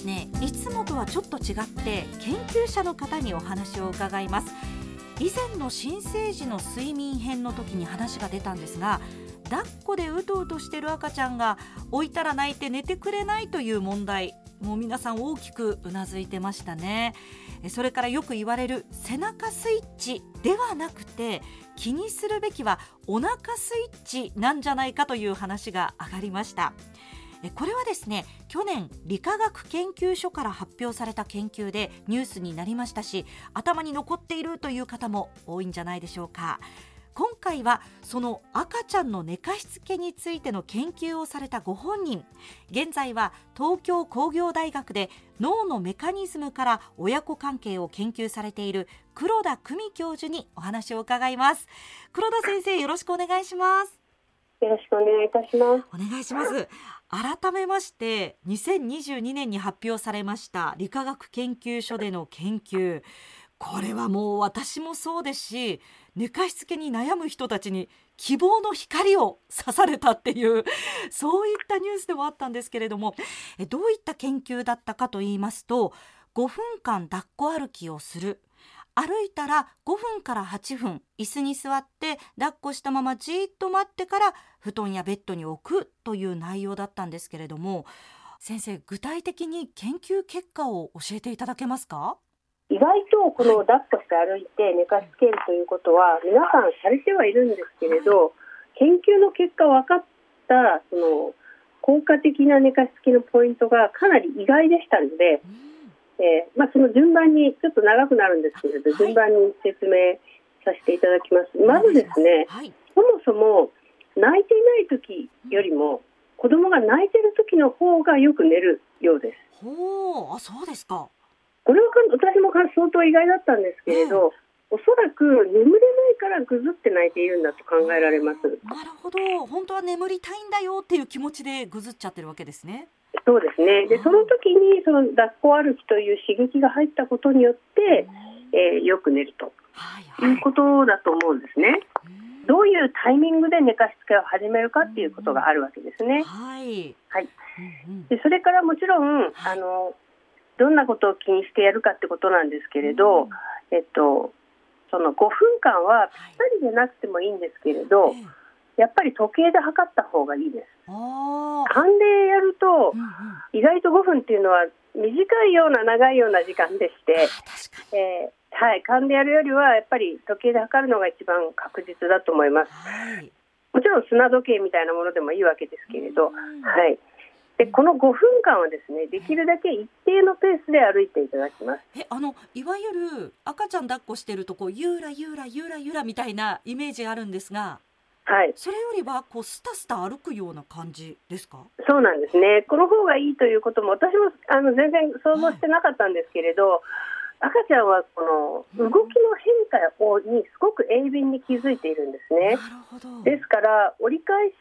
ですねいつもとはちょっと違って研究者の方にお話を伺います。以前の新生児の睡眠編の時に話が出たんですが抱っこでうとうとしてる赤ちゃんが置いたら泣いて寝てくれないという問題もう皆さん大きくうなずいてましたね。それからよく言われる背中スイッチではなくて気にするべきはお腹スイッチなんじゃないかという話が上がりました。これはですね去年理化学研究所から発表された研究でニュースになりましたし頭に残っているという方も多いんじゃないでしょうか。今回はその赤ちゃんの寝かしつけについての研究をされたご本人。現在は東京工業大学で脳のメカニズムから親子関係を研究されている黒田久美教授にお話を伺います。黒田先生よろしくお願いします。よろしくお願いいたします。お願いします改めまして2022年に発表されました理化学研究所での研究。これはもう私もそうですし寝かしつけに悩む人たちに希望の光を刺されたっていうそういったニュースでもあったんですけれどもどういった研究だったかと言いますと5分間抱っこ歩きをする。歩いたら5分から8分椅子に座って抱っこしたままじっと待ってから布団やベッドに置くという内容だったんですけれども先生具体的に研究結果を教えていただけますか？意外とこの抱っこして歩いて寝かしつけるということは皆さんされてはいるんですけれど研究の結果分かったその効果的な寝かしつけのポイントがかなり意外でしたので、えー、まあ、その順番にちょっと長くなるんですけれど、順番に説明させていただきます。まずですね、そもそも泣いていない時よりも子供が泣いてる時の方がよく寝るようです。ほうあそうですかこれは私も相当意外だったんですけれど、おそらく眠れないからぐずって泣いているんだと考えられます。なるほど、本当は眠りたいんだよっていう気持ちでぐずっちゃってるわけですね。そうですね。で、その時にその抱っこ歩きという刺激が入ったことによって、えー、よく寝ると、はいうことだと思うんですね。どういうタイミングで寝かしつけを始めるかっていうことがあるわけですね。はい。はい。で、それからもちろん、あのどんなことを気にしてやるかってことなんですけれど、うん、えっと、その5分間はぴったりでなくてもいいんですけれど、やっぱり時計で測った方がいいです。勘でやると、意外と5分っていうのは短いような長いような時間でして、えー、はい、勘でやるよりはやっぱり時計で測るのが一番確実だと思います。はい、もちろん砂時計みたいなものでもいいわけですけれど、はい。でこの5分間はですねできるだけ一定のペースで歩いていただきます。えあのいわゆる赤ちゃん抱っこしてるとこうゆらゆらゆらゆらみたいなイメージがあるんですがはい、それよりはこうスタスタ歩くような感じですか？そうなんですね。この方がいいということも私もあの全然想像してなかったんですけれど、はい、赤ちゃんはこの動きの変化をにすごく鋭敏に気づいているんですね。ですから折り返し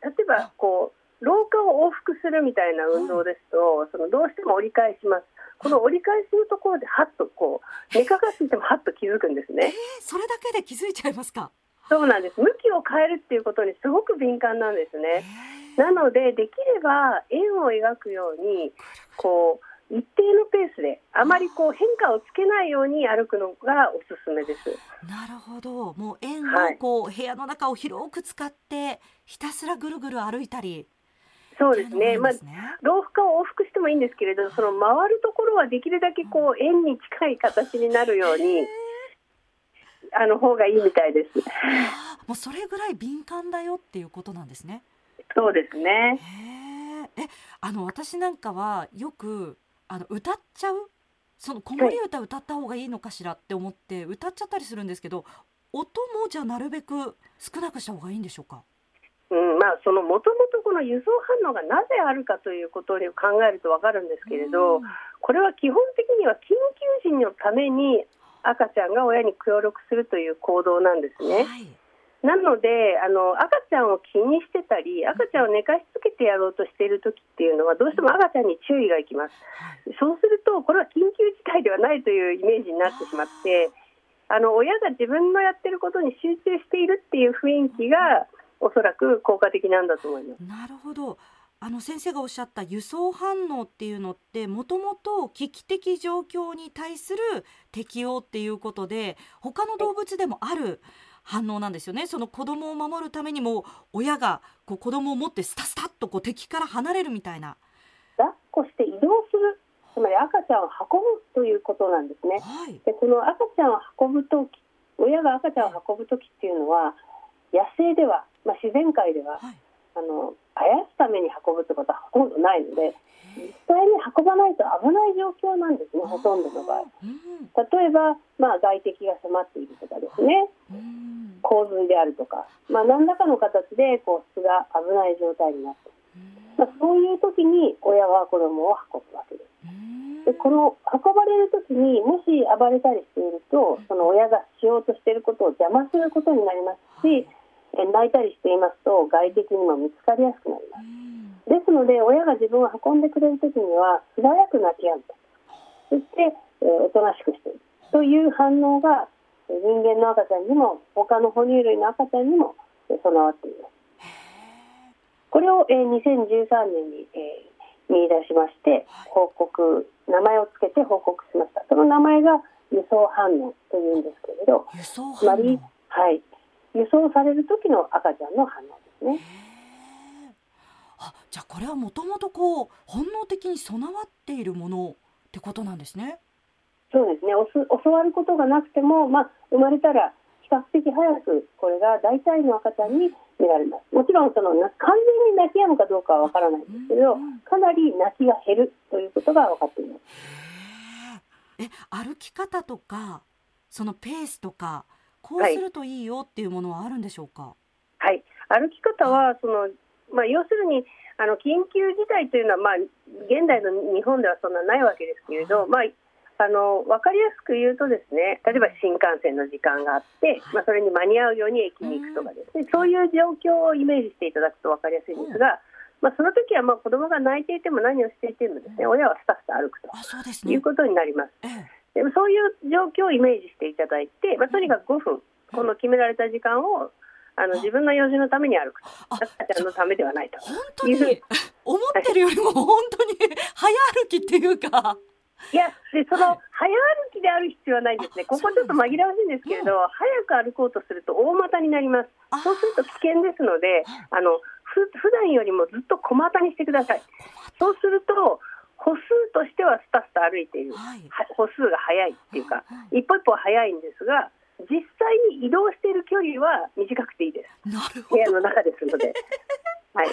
例えばこう廊下を往復するみたいな運動ですと、そのどうしても折り返します。この折り返しのところではっとこう 寝かかっていてもはっと気づくんですね。えー、それだけで気づいちゃいますか？そうなんです。向きを変えるっていうことにすごく敏感なんですね。なのでできれば円を描くようにこう一定のペースであまりこう変化をつけないように歩くのがおすすめです。なるほど。もう円をこう、はい、部屋の中を広く使ってひたすらぐるぐる歩いたり。そうですね、まあ、老化を往復してもいいんですけれど、その回るところはできるだけこう円に近い形になるように、あの方がいいみたいです。もうそれぐらい敏感だよっていうことなんですね。そうですね。え、あの私なんかはよくあの歌っちゃう。その子守歌歌った方がいいのかしらって思って歌っちゃったりするんですけど、音もじゃなるべく少なくした方がいいんでしょうか。うんまあ、そのもともとこの輸送反応がなぜあるかということを考えると分かるんですけれど、これは基本的には緊急時のために赤ちゃんが親に協力するという行動なんですね。はい、なのであの赤ちゃんを気にしてたり赤ちゃんを寝かしつけてやろうとしている時っていうのはどうしても赤ちゃんに注意がいきます。そうするとこれは緊急事態ではないというイメージになってしまってあの親が自分のやってることに集中しているっていう雰囲気がおそらく効果的なんだと思います。なるほど。あの先生がおっしゃった輸送反応っていうのってもともと危機的状況に対する適応っていうことで他の動物でもある反応なんですよね。その子供を守るためにも親がこう子供を持ってスタスタッとこう敵から離れるみたいな。抱っこして移動するつまり赤ちゃんを運ぶということなんですね。はい。でこの赤ちゃんを運ぶとき親が赤ちゃんを運ぶときっていうのは野生では、まあ、自然界でははいあのあやすために運ぶってことはほとんどないので実際に運ばないと危ない状況なんですねほとんどの場合。うん。例えば、まあ、外敵が迫っているとかですね。うん。洪水であるとか、まあ、何らかの形でこう巣が危ない状態になって、まあ、そういう時に親は子供を運ぶわけです。うん。でこの運ばれる時にもし暴れたりしているとその親がしようとしていることを邪魔することになりますしえ泣いたりしていますと外敵にも見つかりやすくなります。うんですので親が自分を運んでくれる時には素早く泣き止む。とそして、えーおとなしくしている。という反応がえー人間の赤ちゃんにも他の哺乳類の赤ちゃんにもえー備わっています。これを、えー2013年に、えー見出しまして報告名前をつけて報告しました。その名前が輸送反応というんですけれど輸送つまり反応、はい、輸送される時の赤ちゃんの反応ですね。あじゃあこれはもともとこう本能的に備わっているものってことなんですね。そうですね。教わることがなくても、まあ、生まれたら比較的早くこれが大体の赤ちゃんに見られます。もちろんそのな完全に泣き止むかどうかはわからないんですけどかなり泣きが減るということが分かっています。え歩き方とかそのペースとかこうはいするといいよっていうものはあるんでしょうか？はい、歩き方はその、まあ、要するにあの緊急事態というのは、まあ、現代の日本ではそんなないわけですけれど、まあ、あの分かりやすく言うとですね例えば新幹線の時間があって、まあ、それに間に合うように駅に行くとかですねそういう状況をイメージしていただくと分かりやすいんですが、まあ、その時はまあ子供が泣いていても何をしていてもですね親はスタスタ歩くとあそうですね。いう。ことになります。ええでもそういう状況をイメージしていただいて、まあ、とにかく5分この決められた時間をあの自分の用事のために歩く赤ちゃんのためではないと。本当に思ってるよりも本当に早歩きっていうか。いやでその早歩きである必要はないんですね、ここちょっと紛らわしいんですけれど、早く歩こうとすると大股になります、あ。そうすると危険ですので、あのふ普段よりもずっと小股にしてください、そうすると、歩数としてはスタスタ歩いている、はいは歩数が速いっていうか、う一歩一歩は速いんですが、実際に移動している距離は短くていいです、なるほど。部屋の中ですので。はい。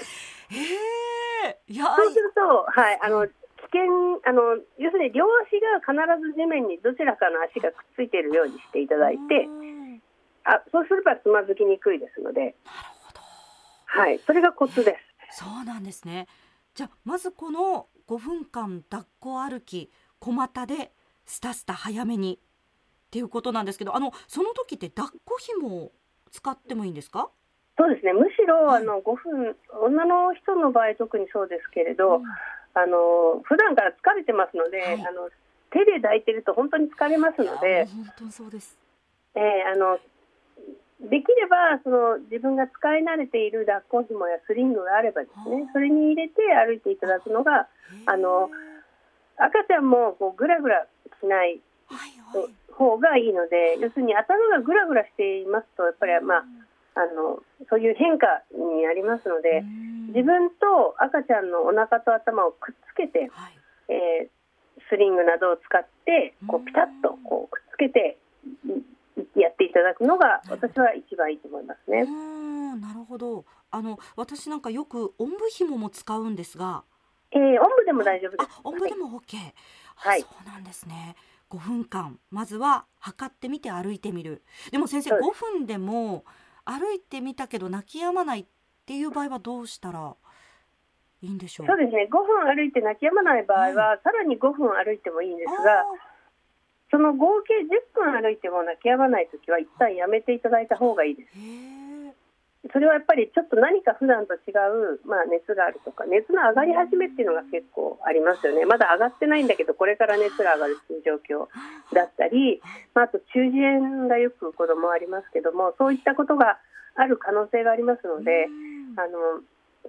いやそうすると、はい、あの危険あの要するに両足が必ず地面にどちらかの足がくっついているようにしていただいてう、んあそうすればつまずきにくいですので、なるほど。はい、それがコツです。そうなんですね。じゃあまずこの5分間抱っこ歩き小股でスタスタ早めにっていうことなんですけど、あのその時って抱っこ紐を使ってもいいんですか？そうですねむしろ、はいあの5分女の人の場合特にそうですけれど、うんあの普段から疲れてますので、はいあの手で抱いてると本当に疲れますので、本当にそうです。えーあのできればその自分が使い慣れている抱っこ紐やスリングがあればですはあねそれに入れて歩いていただくのがあの赤ちゃんもこうグラグラしない。方がいいので要するに頭がグラグラしていますとやっぱりまああのそういう変化になりますのでうん。自分と赤ちゃんのお腹と頭をくっつけて、はい。えースリングなどを使ってこうピタッとこうくっつけていやっていただくのが私は一番いいと思いますうね。んなるほど。あの私なんかよくおんぶ紐も使うんですが、えー、おんぶでも大丈夫です。あおんぶでも OK。あはいそうなんですね。5分間まずは測ってみて歩いてみる。でも先生そう5分でも歩いてみたけど泣き止まないっていう場合はどうしたらいいんでしょう？そうですね5分歩いて泣き止まない場合は、さらに5分歩いてもいいんですあがその合計10分歩いても泣き止まないときは一旦やめていただいた方がいいです。それはやっぱりちょっと何か普段と違う、まあ、熱があるとか熱の上がり始めっていうのが結構ありますよね。まだ上がってないんだけどこれから熱が上がるっていう状況だったり、まあ、あと中耳炎がよく子供はありますけどもそういったことがある可能性がありますので、うん。あの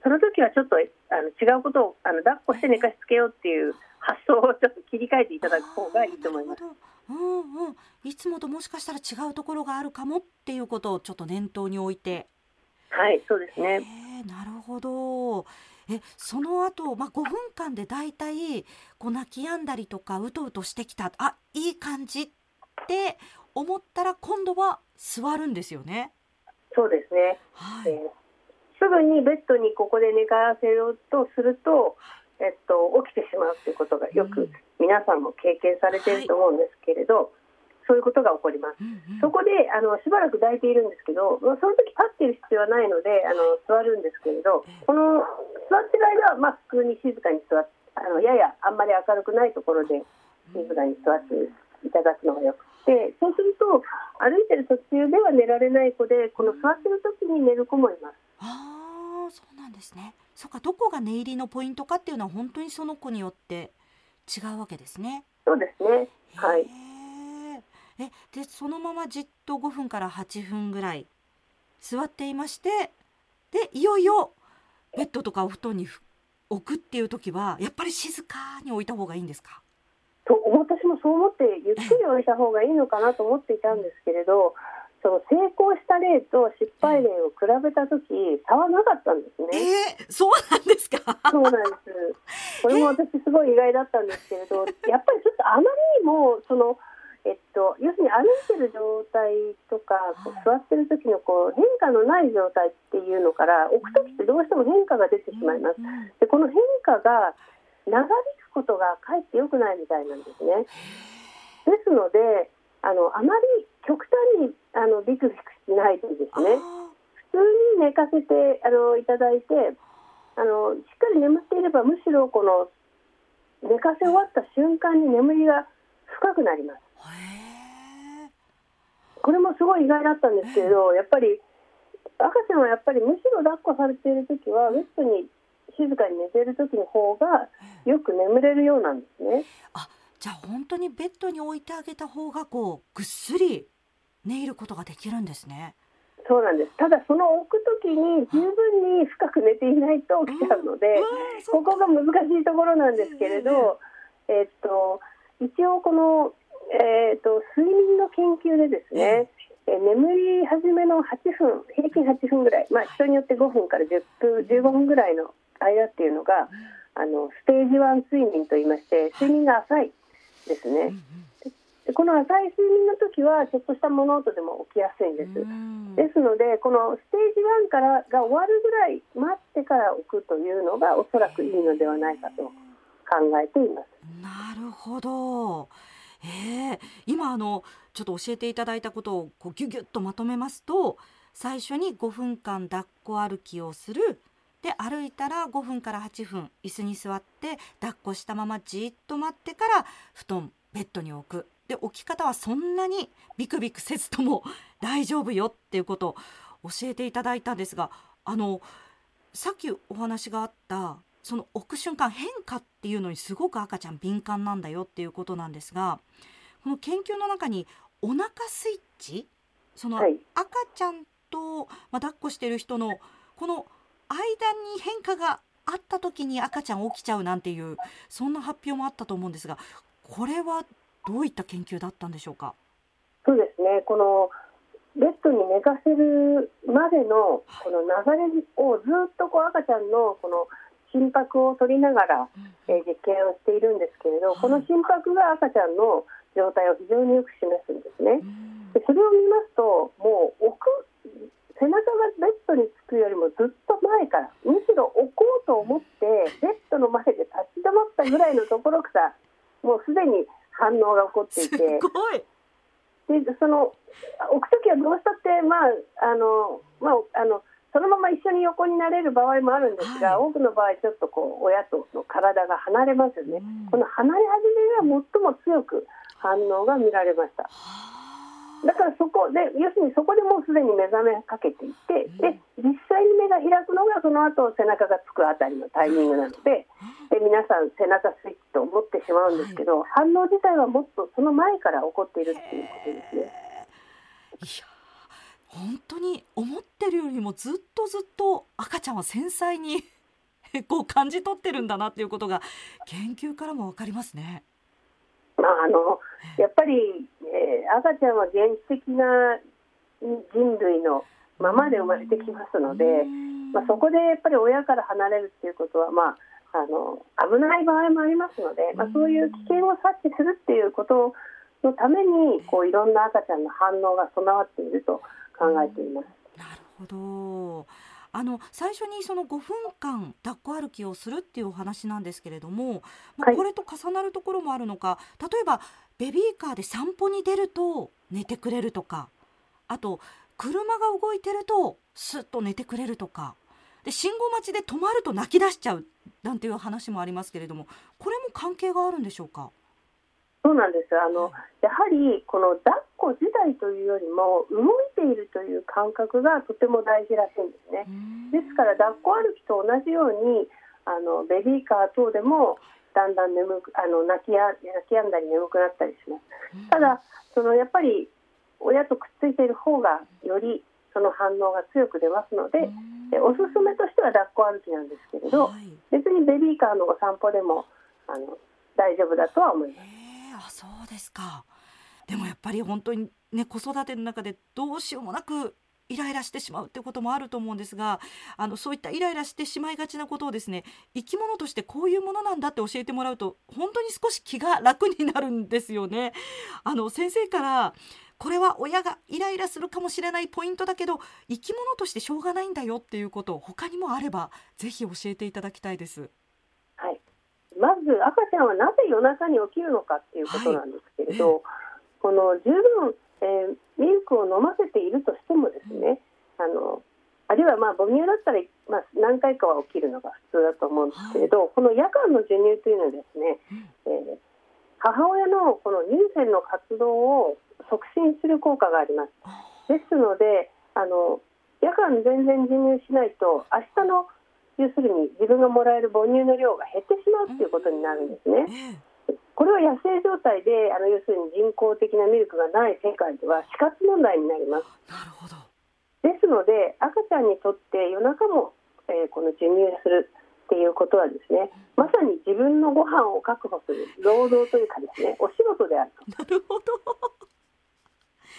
その時はちょっとあの違うことをあの抱っこして寝かしつけようっていう発想をちょっと切り替えていただく方がいいと思います。うんうん、いつもともしかしたら違うところがあるかもっていうことをちょっと念頭に置いて。はい、そうですね。なるほど。え、その後、まあ、5分間でだいたいこう泣き止んだりとかうとうとしてきた、あ、いい感じって思ったら今度は座るんですよね。そうですね。はい。えー、すぐにベッドにここで寝かせようとすると、えっと、起きてしまうということがよく皆さんも経験されていると思うんですけれど、はい、そういうことが起こります、うんうん、そこであのしばらく抱いているんですけど、まあ、その時立っている必要はないのであの座るんですけれどこの座ってる間は、まあ、普通に静かに座ってあのややあんまり明るくないところで静かに座っていただくのがよくてそうすると歩いてる途中では寝られない子でこの座ってる時に寝る子もいます。あそうなんですね。そっかどこが寝入りのポイントかっていうのは本当にその子によって違うわけですね。そうですね。はい。えでそのままじっと5分から8分ぐらい座っていましてでいよいよベッドとかお布団に置くっていう時はやっぱり静かに置いた方がいいんですか？と私もそう思ってゆっくり置いた方がいいのかなと思っていたんですけれどその成功した例と失敗例を比べた時、差はなかったんですね。えー、そうなんですか？そうなんです。これも私すごい意外だったんですけれど、やっぱりちょっとあまりにもそのえっと要するに歩いてる状態とか、座ってる時のこう変化のない状態っていうのから置く時ってどうしても変化が出てしまいます。でこの変化が長引くことがかえって良くないみたいなんですね。ですのであのあまり極端にあのビクビクしないでですね。普通に寝かせてあのいただいてあのしっかり眠っていればむしろこの寝かせ終わった瞬間に眠りが深くなります。これもすごい意外だったんですけれどやっぱり赤ちゃんはやっぱりむしろ抱っこされている時はベッドに静かに寝ている時の方がよく眠れるようなんですね。あじゃあ本当にベッドに置いてあげた方がこうぐっすり寝入ることができるんですね。そうなんです。ただその置くときに十分に深く寝ていないと起きちゃうので、ここが難しいところなんですけれど、えっと一応このえっと睡眠の研究でですね。え眠り始めの8分平均8分ぐらい、まあ、人によって5分から10分15分ぐらいの間っていうのが、あのステージ1睡眠といいまして睡眠が浅いですね。でこの浅い睡眠の時はちょっとした物音でも起きやすいんです。ですのでこのステージ1からが終わるぐらい待ってから置くというのがおそらくいいのではないかと考えています。なるほど。えー、今あのちょっと教えていただいたことをこうギュギュッとまとめますと最初に5分間抱っこ歩きをするで歩いたら5分から8分椅子に座って抱っこしたままじっと待ってから布団ベッドに置くで置き方はそんなにビクビクせずとも大丈夫よっていうことを教えていただいたんですがあのさっきお話があったその置く瞬間変化っていうのにすごく赤ちゃん敏感なんだよっていうことなんですがこの研究の中にお腹スイッチその赤ちゃんと、まあ、抱っこしてる人のこの間に変化があった時に赤ちゃん起きちゃうなんていうそんな発表もあったと思うんですがこれはどういった研究だったんでしょうか？そうですね。このベッドに寝かせるまでのこの流れをずっとこう赤ちゃんのこの心拍を取りながら、え実験をしているんですけれど、この心拍が赤ちゃんの状態を非常によく示すんですね。でそれを見ますともう置く背中がベッドにつくよりもずっと前からむしろ置こうと思って ベッドの前で立ち止まったぐらいのところからもうすでに反応が起こっていて。でその置く時はどうしたってまああのまああのそのまま一緒に横になれる場合もあるんですが、はい、多くの場合ちょっとこう親との体が離れますよね、この離れ始めが最も強く反応が見られました。だからそこで要するにそこでもうすでに目覚めかけていて、で実際に目が開くのがその後背中がつくあたりのタイミングなのでで皆さん背中スイッチと思ってしまうんですけど、反応自体はもっとその前から起こっているっていうことですね。いや本当に思ってるよりもずっとずっと赤ちゃんは繊細に こう感じ取ってるんだなっていうことが研究からも分かりますね。まあ、あのやっぱり、えー、赤ちゃんは原始的な人類のままで生まれてきますので、まあ、そこでやっぱり親から離れるっていうことは、まあ、あの危ない場合もありますので、まあ、そういう危険を察知するっていうことのためにこういろんな赤ちゃんの反応が備わっていると考えています。なるほどあの最初にその5分間抱っこ歩きをするっていうお話なんですけれども、まあ、これと重なるところもあるのか、例えばベビーカーで散歩に出ると寝てくれるとかあと車が動いてるとスッと寝てくれるとかで信号待ちで止まると泣き出しちゃうなんていう話もありますけれどもこれも関係があるんでしょうか？なんです。あのやはりこの抱っこ自体というよりも動いているという感覚がとても大事らしいんですね。ですから抱っこ歩きと同じようにあのベビーカー等でもだんだん眠くあの泣きや泣き止んだり眠くなったりします。ただそのやっぱり親とくっついている方がよりその反応が強く出ますので、でおすすめとしては抱っこ歩きなんですけれど、はい、別にベビーカーのお散歩でもあの大丈夫だとは思います。あそうですかでもやっぱり本当にね子育ての中でどうしようもなくイライラしてしまうってこともあると思うんですがあのそういったイライラしてしまいがちなことをですね生き物としてこういうものなんだって教えてもらうと本当に少し気が楽になるんですよね。あの先生からこれは親がイライラするかもしれないポイントだけど生き物としてしょうがないんだよっていうこと他にもあればぜひ教えていただきたいです。はい、まず赤ちゃんはなぜ夜中に起きるのかっていうことなんですけれど、はい、この十分、えー、ミルクを飲ませているとしてもですね、うん、あのあるいはまあ母乳だったら、まあ、何回かは起きるのが普通だと思うんですけれど、はい、この夜間の授乳というのはですね、うん、えー、母親のこの乳腺の活動を促進する効果があります。ですのであの夜間全然授乳しないと明日の要するに自分がもらえる母乳の量が減ってしまうということになるんですね。これは野生状態であの要するに人工的なミルクがない世界では死活問題になります。なるほどですので赤ちゃんにとって夜中も、えー、この授乳するっていうことはですねまさに自分のご飯を確保する労働というかですね お仕事であると。なるほど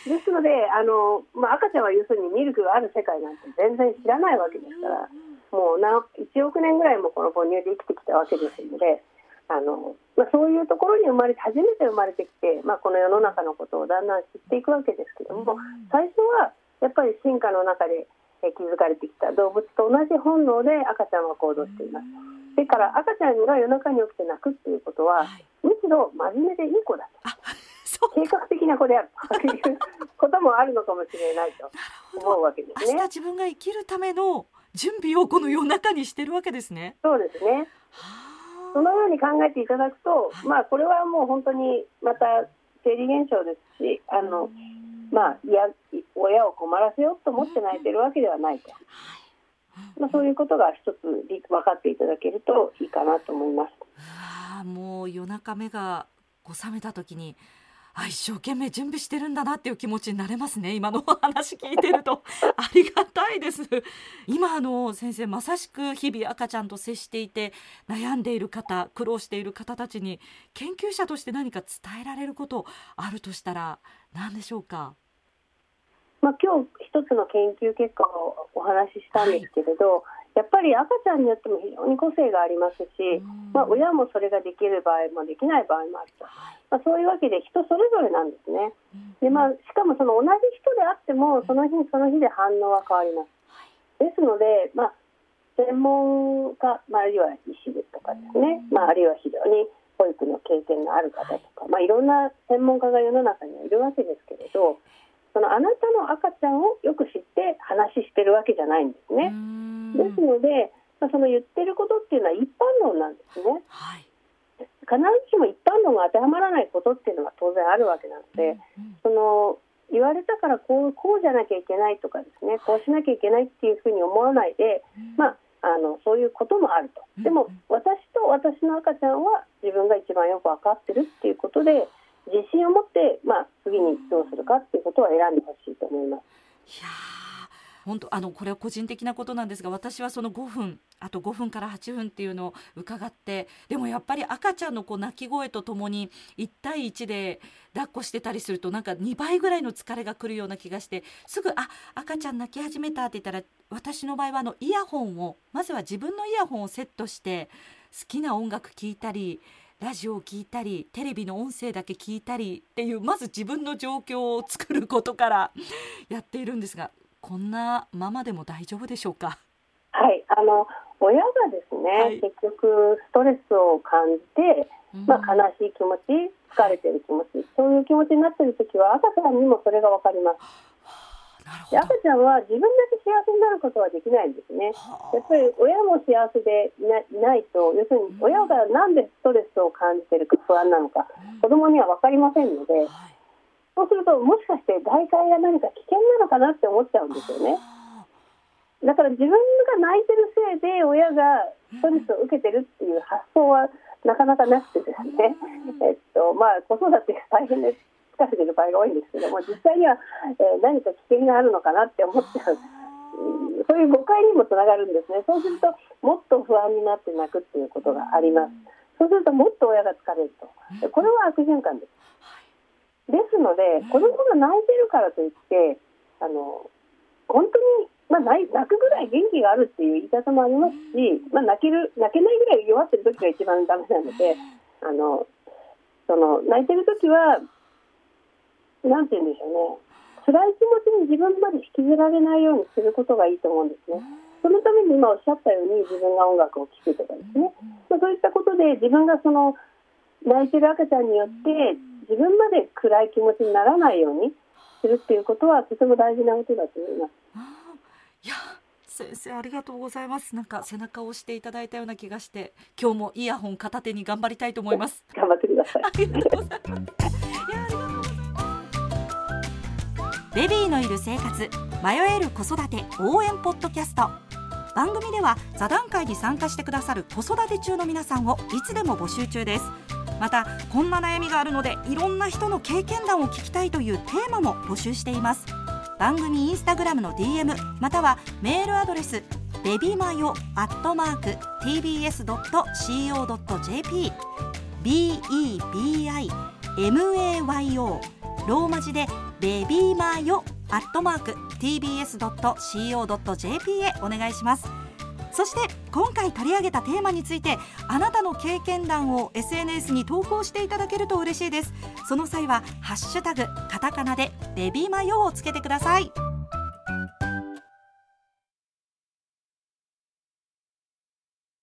ですのであの、まあ、赤ちゃんは要するにミルクがある世界なんて全然知らないわけですから、もうな1億年ぐらいもこの母乳で生きてきたわけですので。あのまあ、そういうところに生まれて初めて生まれてきて、まあ、この世の中のことをだんだん知っていくわけですけども最初はやっぱり進化の中で築かれてきた動物と同じ本能で赤ちゃんは行動しています。それから赤ちゃんが夜中に起きて泣くっていうことは、むしろ真面目でいい子だと。計画的な子であるということもあるのかもしれないと思うわけですね。自分が生きるための準備をこの夜中にしてるわけですね。そうですね。そのように考えていただくと、はい、まあこれはもう本当にまた生理現象ですし、あのまあいや親を困らせようと思って泣いてるわけではないと。まあそういうことが一つ分かっていただけるといいかなと思います。あもう夜中目がこう覚めた時にあ一生懸命準備してるんだなっていう気持ちになれますね今のお話聞いてると。ありがたいです。今あの先生まさしく日々赤ちゃんと接していて悩んでいる方苦労している方たちに研究者として何か伝えられることあるとしたら何でしょうか？まあ、今日一つの研究結果をお話ししたんですけれど、はいやっぱり赤ちゃんによっても非常に個性がありますし、まあ、親もそれができる場合もできない場合もある。と、まあ、そういうわけで人それぞれなんですね。でまあ、しかもその同じ人であってもその日その日で反応は変わります。ですので、まあ、専門家、まあ、あるいは医師とかですね、まあ、あるいは非常に保育の経験のある方とか、まあ、いろんな専門家が世の中にはいるわけですけれどそのあなたの赤ちゃんをよく知って話してるわけじゃないんですね。ですので、まあ、その言ってることっていうのは一般論なんですね。はい、必ずしも一般論が当てはまらないことっていうのは当然あるわけなので、うんうん、その言われたからこうこうじゃなきゃいけないとかですねこうしなきゃいけないっていうふうに思わないで、うん、まああのそういうこともあると。でも私と私の赤ちゃんは自分が一番よく分かってるっていうことで自信を持って、まあ、次にどうするかっていうことは選んでほしいと思います。本当あのこれは個人的なことなんですが私はその5分あと5分から8分っていうのを伺ってでもやっぱり赤ちゃんのこう泣き声とともに1対1で抱っこしてたりするとなんか2倍ぐらいの疲れがくるような気がしてすぐ「あ赤ちゃん泣き始めた」って言ったら私の場合はあのイヤホンをまずは自分のイヤホンをセットして好きな音楽聴いたりラジオを聴いたりテレビの音声だけ聞いたりっていうまず自分の状況を作ることからやっているんですがこんなママでも大丈夫でしょうか？はいあの親がですね、はい、結局ストレスを感じて、まあ、悲しい気持ち疲れてる気持ちそういう気持ちになってる時は赤ちゃんにもそれが分かります。赤ちゃんは自分だけ幸せになることはできないんですね。やっぱり親も幸せでいないと要するに親がなんでストレスを感じてるか不安なのか、子供には分かりませんので、そうするともしかして外界が何か危険なのかなって思っちゃうんですよね。だから自分が泣いてるせいで親がストレスを受けてるっていう発想はなかなかなくてですね、えっとまあ、子育てが大変ですかせてる場合が多いんですけども実際には、えー、何か危険があるのかなって思っちゃう。そういう誤解にもつながるんですね。そうするともっと不安になって泣くっていうことがあります。そうするともっと親が疲れると。これは悪循環です。ですので子供が泣いてるからといってあの本当にまあ、泣くぐらい元気があるっていう言い方もありますし、まあ、泣ける泣けないぐらい弱ってる時が一番ダメなのであのその泣いてる時はなんて言うんでしょうね。辛い気持ちに自分まで引きずられないようにすることがいいと思うんですね。そのために今おっしゃったように自分が音楽を聴くとかですね、まあ、そういったことで自分がその泣いてる赤ちゃんによって自分まで暗い気持ちにならないようにするっていうことはとても大事なことだと思います。いや先生ありがとうございます。なんか背中を押していただいたような気がして今日もイヤホン片手に頑張りたいと思います。頑張ってください。ありがとうございます。ベビーのいる生活迷える子育て応援ポッドキャスト。番組では座談会に参加してくださる子育て中の皆さんをいつでも募集中ですまたこんな悩みがあるのでいろんな人の経験談を聞きたいというテーマも募集しています。番組インスタグラムの DM またはメールアドレスベビマヨアットマーク tbs.co.jp bebimayo ローマ字でベビーマヨアットマーク tbs.co.jp へお願いします。そして今回取り上げたテーマについてあなたの経験談を SNS に投稿していただけると嬉しいです。その際はハッシュタグカタカナでベビーマヨをつけてください。